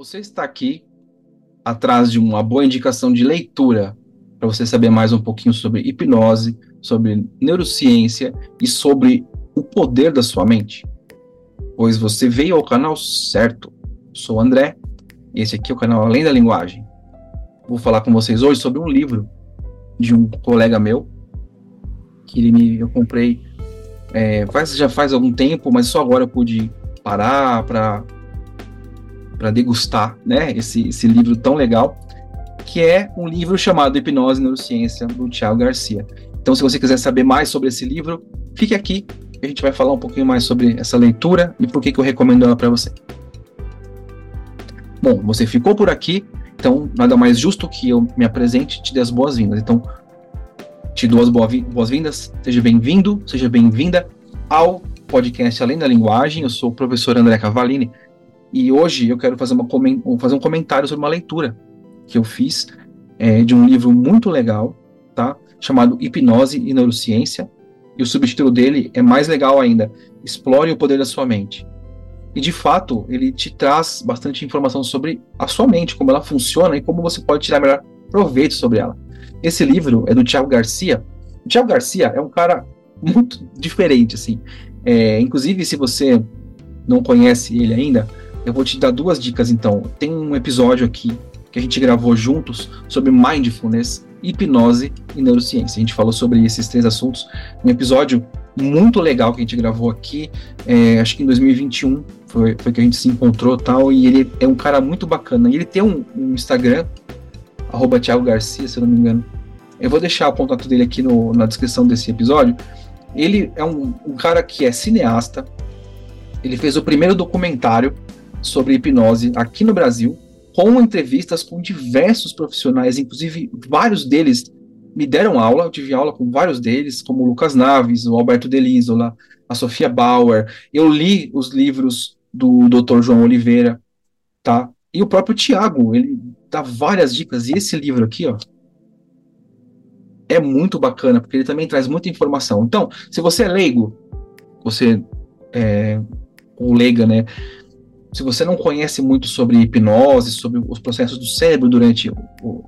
Você está aqui atrás de uma boa indicação de leitura para você saber mais um pouquinho sobre hipnose, sobre neurociência e sobre o poder da sua mente? Pois você veio ao canal certo. Sou o André e esse aqui é o canal Além da Linguagem. Vou falar com vocês hoje sobre um livro de um colega meu que ele me, eu comprei é, faz, já faz algum tempo, mas só agora eu pude parar para para degustar, né, esse, esse livro tão legal, que é um livro chamado Hipnose e Neurociência, do Tiago Garcia. Então, se você quiser saber mais sobre esse livro, fique aqui, a gente vai falar um pouquinho mais sobre essa leitura e por que, que eu recomendo ela para você. Bom, você ficou por aqui, então nada mais justo que eu me apresente e te dê as boas-vindas. Então, te dou as boas-vindas, seja bem-vindo, seja bem-vinda ao podcast Além da Linguagem. Eu sou o professor André Cavalini, e hoje eu quero fazer, uma, fazer um comentário sobre uma leitura que eu fiz é, de um livro muito legal, tá? Chamado Hipnose e Neurociência. E o subtítulo dele é mais legal ainda: Explore o poder da sua mente. E de fato, ele te traz bastante informação sobre a sua mente, como ela funciona e como você pode tirar melhor proveito sobre ela. Esse livro é do Tiago Garcia. O Tiago Garcia é um cara muito diferente, assim. É, inclusive, se você não conhece ele ainda, eu vou te dar duas dicas então. Tem um episódio aqui que a gente gravou juntos sobre mindfulness, hipnose e neurociência. A gente falou sobre esses três assuntos. Um episódio muito legal que a gente gravou aqui, é, acho que em 2021 foi, foi que a gente se encontrou tal. E ele é um cara muito bacana. E ele tem um, um Instagram, arroba Thiago Garcia, se eu não me engano. Eu vou deixar o contato dele aqui no, na descrição desse episódio. Ele é um, um cara que é cineasta. Ele fez o primeiro documentário sobre hipnose aqui no Brasil, com entrevistas com diversos profissionais, inclusive vários deles me deram aula, eu tive aula com vários deles, como o Lucas Naves, o Alberto Delisola, a Sofia Bauer. Eu li os livros do Dr. João Oliveira, tá? E o próprio Tiago, ele dá várias dicas. E esse livro aqui, ó, é muito bacana, porque ele também traz muita informação. Então, se você é leigo, você é, ou leiga, né? Se você não conhece muito sobre hipnose, sobre os processos do cérebro durante o,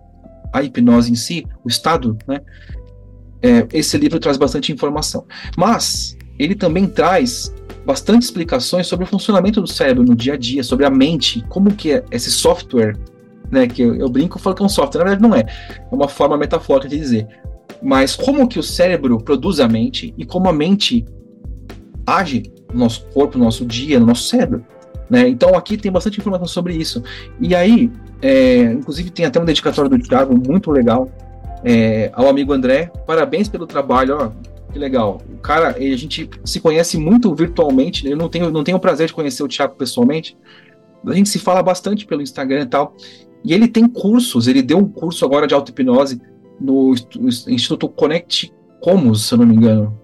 a hipnose em si, o estado, né? É, esse livro traz bastante informação. Mas ele também traz bastante explicações sobre o funcionamento do cérebro no dia a dia, sobre a mente, como que é esse software, né? Que eu, eu brinco, eu falo que é um software, na verdade não é. É uma forma metafórica de dizer. Mas como que o cérebro produz a mente e como a mente age no nosso corpo, no nosso dia, no nosso cérebro. Né? Então aqui tem bastante informação sobre isso. E aí, é, inclusive tem até um dedicatório do Thiago muito legal é, ao amigo André. Parabéns pelo trabalho, ó, que legal. O cara, a gente se conhece muito virtualmente. Né? Eu não tenho, não tenho o prazer de conhecer o Thiago pessoalmente. A gente se fala bastante pelo Instagram e tal. E ele tem cursos, ele deu um curso agora de auto-hipnose no Instituto Connect Comus, se eu não me engano,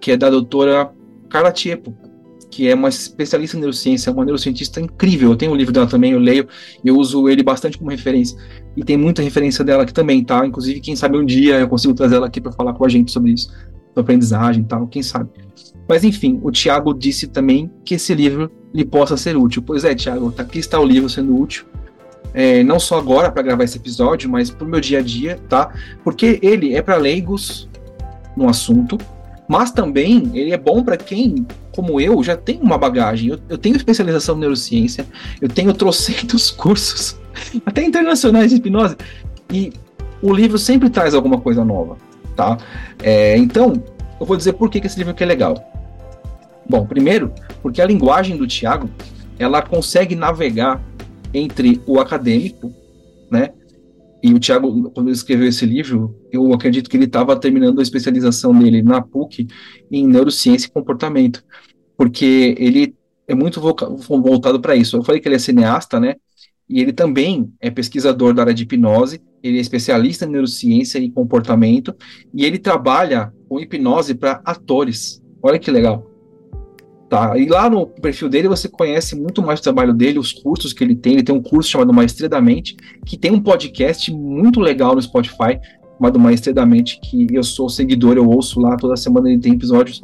que é da doutora Carla Tiepo que é uma especialista em neurociência, uma neurocientista incrível. Eu tenho o livro dela também, eu leio, eu uso ele bastante como referência. E tem muita referência dela aqui também, tá? Inclusive, quem sabe um dia eu consigo trazer ela aqui para falar com a gente sobre isso, sobre aprendizagem e tal, quem sabe. Mas enfim, o Tiago disse também que esse livro lhe possa ser útil. Pois é, Tiago, tá, aqui está o livro sendo útil. É, não só agora para gravar esse episódio, mas para o meu dia a dia, tá? Porque ele é para leigos no assunto, mas também ele é bom para quem, como eu, já tem uma bagagem. Eu, eu, tenho especialização em neurociência, eu tenho trocentos cursos, até internacionais de hipnose, e o livro sempre traz alguma coisa nova, tá? É, então, eu vou dizer por que, que esse livro aqui é legal. Bom, primeiro, porque a linguagem do Tiago, ela consegue navegar entre o acadêmico, né, e o Tiago, quando ele escreveu esse livro, eu acredito que ele estava terminando a especialização dele na PUC em neurociência e comportamento, porque ele é muito voltado para isso. Eu falei que ele é cineasta, né? E ele também é pesquisador da área de hipnose, ele é especialista em neurociência e comportamento, e ele trabalha com hipnose para atores. Olha que legal. Tá? E lá no perfil dele você conhece muito mais o trabalho dele, os cursos que ele tem. Ele tem um curso chamado Maestria da Mente, que tem um podcast muito legal no Spotify, chamado Maestria da Mente, que eu sou seguidor, eu ouço lá toda semana. Ele tem episódios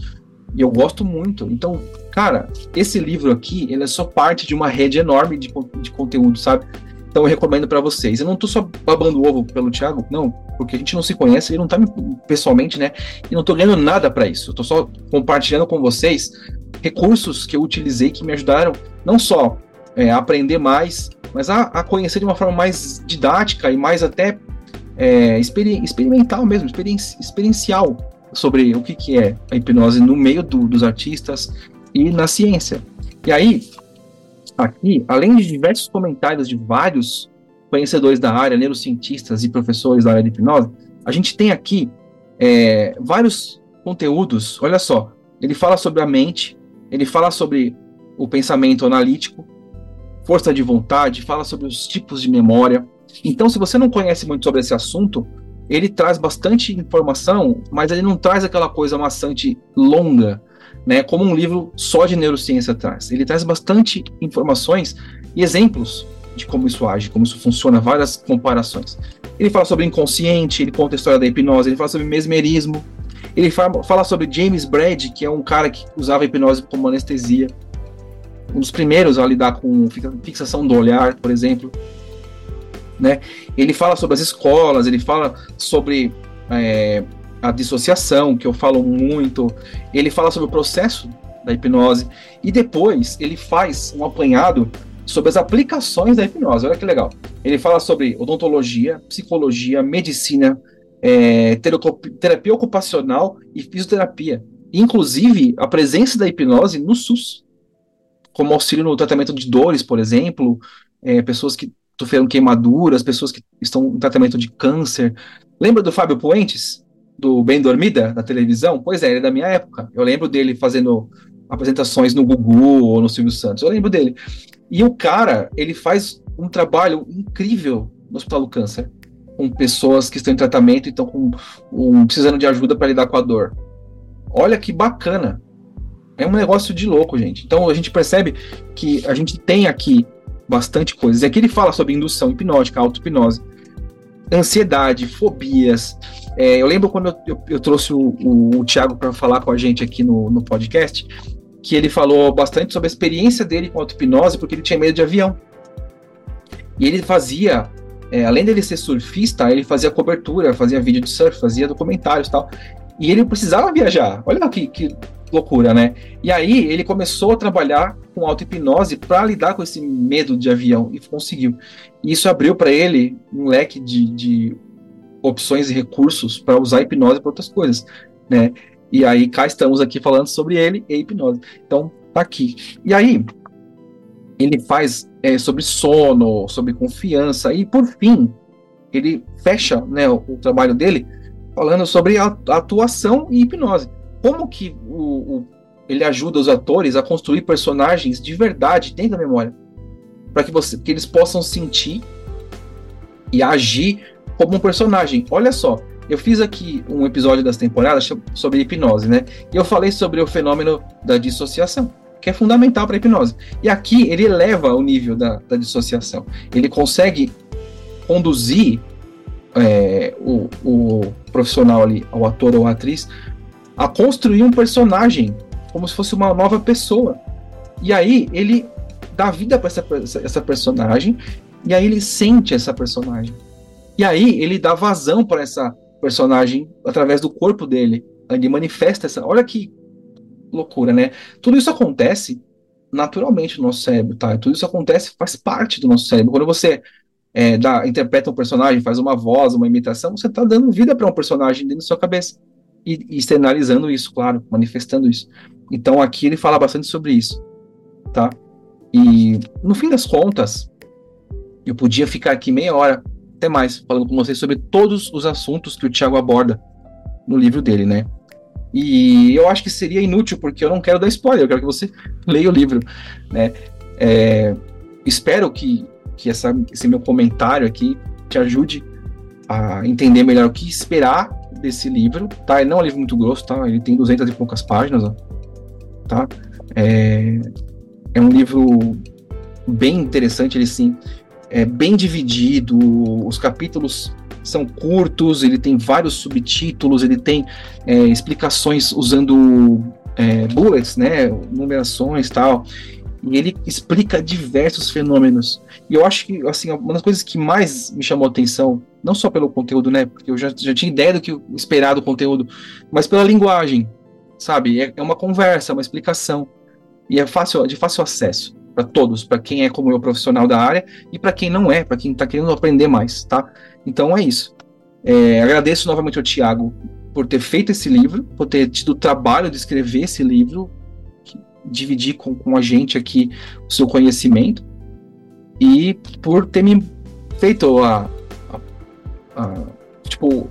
E eu gosto muito. Então, cara, esse livro aqui, ele é só parte de uma rede enorme de, de conteúdo, sabe? Então eu recomendo para vocês. Eu não tô só babando ovo pelo Thiago, não, porque a gente não se conhece, ele não tá pessoalmente, né? E não tô ganhando nada para isso. Eu tô só compartilhando com vocês recursos que eu utilizei que me ajudaram não só é, a aprender mais, mas a, a, conhecer de uma forma mais didática e mais até é, experi experimental mesmo, experiencial sobre o que, que é a hipnose no meio do, dos artistas e na ciência. E aí, aqui, além de diversos comentários de vários conhecedores da área, neurocientistas e professores da área de hipnose, a gente tem aqui é, vários conteúdos. Olha só, ele fala sobre a mente, ele fala sobre o pensamento analítico, força de vontade, fala sobre os tipos de memória. Então, se você não conhece muito sobre esse assunto, ele traz bastante informação, mas ele não traz aquela coisa maçante longa, né, como um livro só de neurociência traz. Ele traz bastante informações e exemplos de como isso age, como isso funciona, várias comparações. Ele fala sobre inconsciente, ele conta a história da hipnose, ele fala sobre mesmerismo, ele fala, sobre James Brad, que é um cara que usava hipnose como anestesia, um dos primeiros a lidar com fixação do olhar, por exemplo. Né? Ele fala sobre as escolas, ele fala sobre é, a dissociação, que eu falo muito. Ele fala sobre o processo da hipnose e depois ele faz um apanhado sobre as aplicações da hipnose. Olha que legal. Ele fala sobre odontologia, psicologia, medicina, é, terapia ocupacional e fisioterapia. Inclusive a presença da hipnose no SUS, como auxílio no tratamento de dores, por exemplo, é, pessoas que sofreram queimaduras, pessoas que estão em tratamento de câncer. Lembra do Fábio Puentes? do Bem Dormida na televisão? Pois é, ele é da minha época. Eu lembro dele fazendo apresentações no Gugu ou no Silvio Santos. Eu lembro dele. E o cara, ele faz um trabalho incrível no Hospital do Câncer, com pessoas que estão em tratamento e estão com, um, precisando de ajuda para lidar com a dor. Olha que bacana. É um negócio de louco, gente. Então a gente percebe que a gente tem aqui bastante coisas. E aqui ele fala sobre indução hipnótica, auto-hipnose, ansiedade, fobias, é, eu lembro quando eu, eu, eu trouxe o, o, o Thiago para falar com a gente aqui no, no podcast, que ele falou bastante sobre a experiência dele com auto-hipnose, porque ele tinha medo de avião. E ele fazia, é, além dele ser surfista, ele fazia cobertura, fazia vídeo de surf, fazia documentários e tal. E ele precisava viajar. Olha que, que loucura, né? E aí ele começou a trabalhar com auto-hipnose para lidar com esse medo de avião e conseguiu. E isso abriu para ele um leque de, de opções e recursos para usar hipnose para outras coisas, né? E aí cá estamos aqui falando sobre ele e hipnose. Então tá aqui. E aí ele faz é, sobre sono, sobre confiança e por fim ele fecha né, o, o trabalho dele falando sobre a, atuação e hipnose. Como que o, o, ele ajuda os atores a construir personagens de verdade dentro da memória, para que, que eles possam sentir e agir como um personagem. Olha só, eu fiz aqui um episódio das temporadas sobre hipnose, né? E eu falei sobre o fenômeno da dissociação, que é fundamental para a hipnose. E aqui ele eleva o nível da, da dissociação. Ele consegue conduzir é, o, o profissional ali, o ator ou a atriz, a construir um personagem como se fosse uma nova pessoa. E aí ele dá vida para essa, essa personagem e aí ele sente essa personagem. E aí ele dá vazão para essa personagem através do corpo dele. Ele manifesta essa. Olha que loucura, né? Tudo isso acontece naturalmente no nosso cérebro, tá? Tudo isso acontece, faz parte do nosso cérebro. Quando você é, dá, interpreta um personagem, faz uma voz, uma imitação, você está dando vida para um personagem dentro da sua cabeça. E, e externalizando isso, claro, manifestando isso. Então aqui ele fala bastante sobre isso, tá? E no fim das contas, eu podia ficar aqui meia hora até mais, falando com vocês sobre todos os assuntos que o Tiago aborda no livro dele, né? E eu acho que seria inútil, porque eu não quero dar spoiler, eu quero que você leia o livro, né? É, espero que, que essa, esse meu comentário aqui te ajude a entender melhor o que esperar desse livro, tá? Ele não é um livro muito grosso, tá? Ele tem 200 e poucas páginas, ó, tá? É, é um livro bem interessante, ele sim é bem dividido, os capítulos são curtos, ele tem vários subtítulos, ele tem é, explicações usando é, bullets, né, numerações tal, e ele explica diversos fenômenos. E eu acho que, assim, uma das coisas que mais me chamou a atenção, não só pelo conteúdo, né, porque eu já, já tinha ideia do que esperar do conteúdo, mas pela linguagem, sabe? É, é uma conversa, uma explicação, e é fácil, de fácil acesso para todos, para quem é como eu, profissional da área, e para quem não é, para quem está querendo aprender mais, tá? Então é isso. É, agradeço novamente ao Tiago por ter feito esse livro, por ter tido o trabalho de escrever esse livro, dividir com, com a gente aqui o seu conhecimento e por ter me feito a, a, a tipo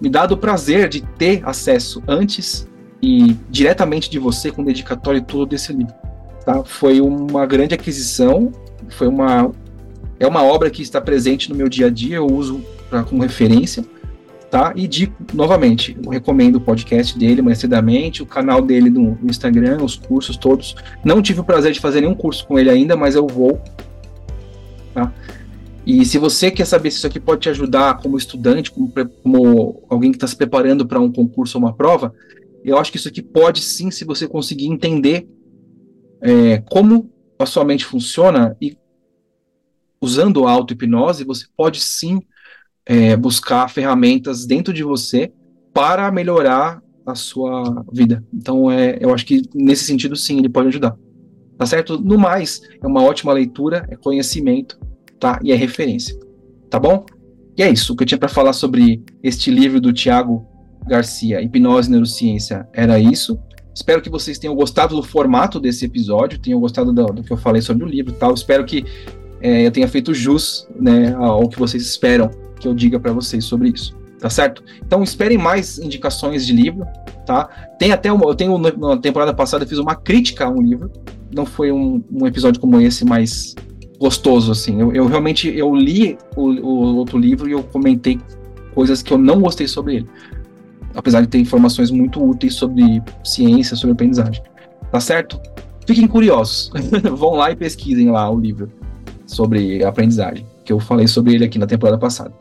me dado o prazer de ter acesso antes e diretamente de você com dedicatório e tudo desse livro. Tá? Foi uma grande aquisição, foi uma é uma obra que está presente no meu dia a dia, eu uso pra, como referência tá? E digo novamente, eu recomendo o podcast dele, Maestridamente, o canal dele no, Instagram, os cursos todos. Não tive o prazer de fazer nenhum curso com ele ainda, mas eu vou, tá? E se você quer saber se isso aqui pode te ajudar como estudante, como, como alguém que está se preparando para um concurso ou uma prova, eu acho que isso aqui pode sim, se você conseguir entender é, como a sua mente funciona e usando a auto-hipnose, você pode sim é, buscar ferramentas dentro de você para melhorar a sua vida. Então, é, eu acho que nesse sentido, sim, ele pode ajudar. Tá certo? No mais, é uma ótima leitura, é conhecimento, tá? E é referência. Tá bom? E é isso. O que eu tinha para falar sobre este livro do Tiago Garcia, Hipnose e Neurociência, era isso. Espero que vocês tenham gostado do formato desse episódio, tenham gostado do, do que eu falei sobre o livro e tal. Espero que é, eu tenha feito jus né, ao que vocês esperam que eu diga para vocês sobre isso, tá certo? Então esperem mais indicações de livro, tá? Tem até uma, eu tenho na temporada passada eu fiz uma crítica a um livro, não foi um, um episódio como esse, mas gostoso assim. Eu, eu realmente eu li o, o, outro livro e eu comentei coisas que eu não gostei sobre ele, apesar de ter informações muito úteis sobre ciência, sobre aprendizagem, tá certo? Fiquem curiosos, vão lá e pesquisem lá o livro sobre aprendizagem que eu falei sobre ele aqui na temporada passada.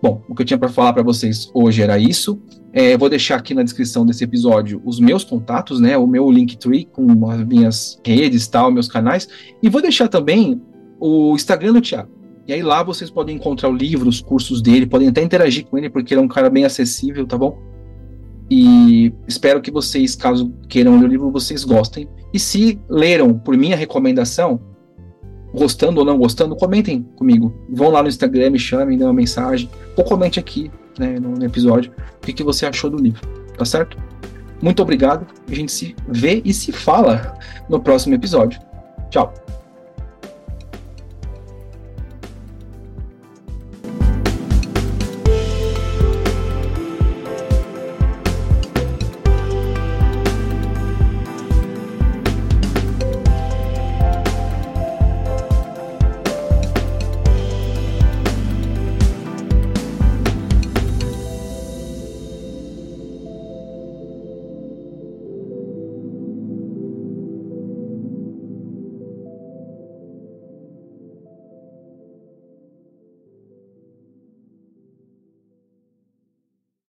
Bom, o que eu tinha para falar para vocês hoje era isso. É, vou deixar aqui na descrição desse episódio os meus contatos, né? O meu Linktree com as minhas redes, tal, meus canais. E vou deixar também o Instagram do Thiago. E aí lá vocês podem encontrar o livro, os cursos dele, podem até interagir com ele, porque ele é um cara bem acessível, tá bom? E espero que vocês, caso queiram ler o livro, vocês gostem. E se leram por minha recomendação, gostando ou não gostando, comentem comigo. Vão lá no Instagram, me chamem, dê uma mensagem, ou comente aqui né, no, episódio o que, que você achou do livro, tá certo? Muito obrigado, a gente se vê e se fala no próximo episódio. Tchau!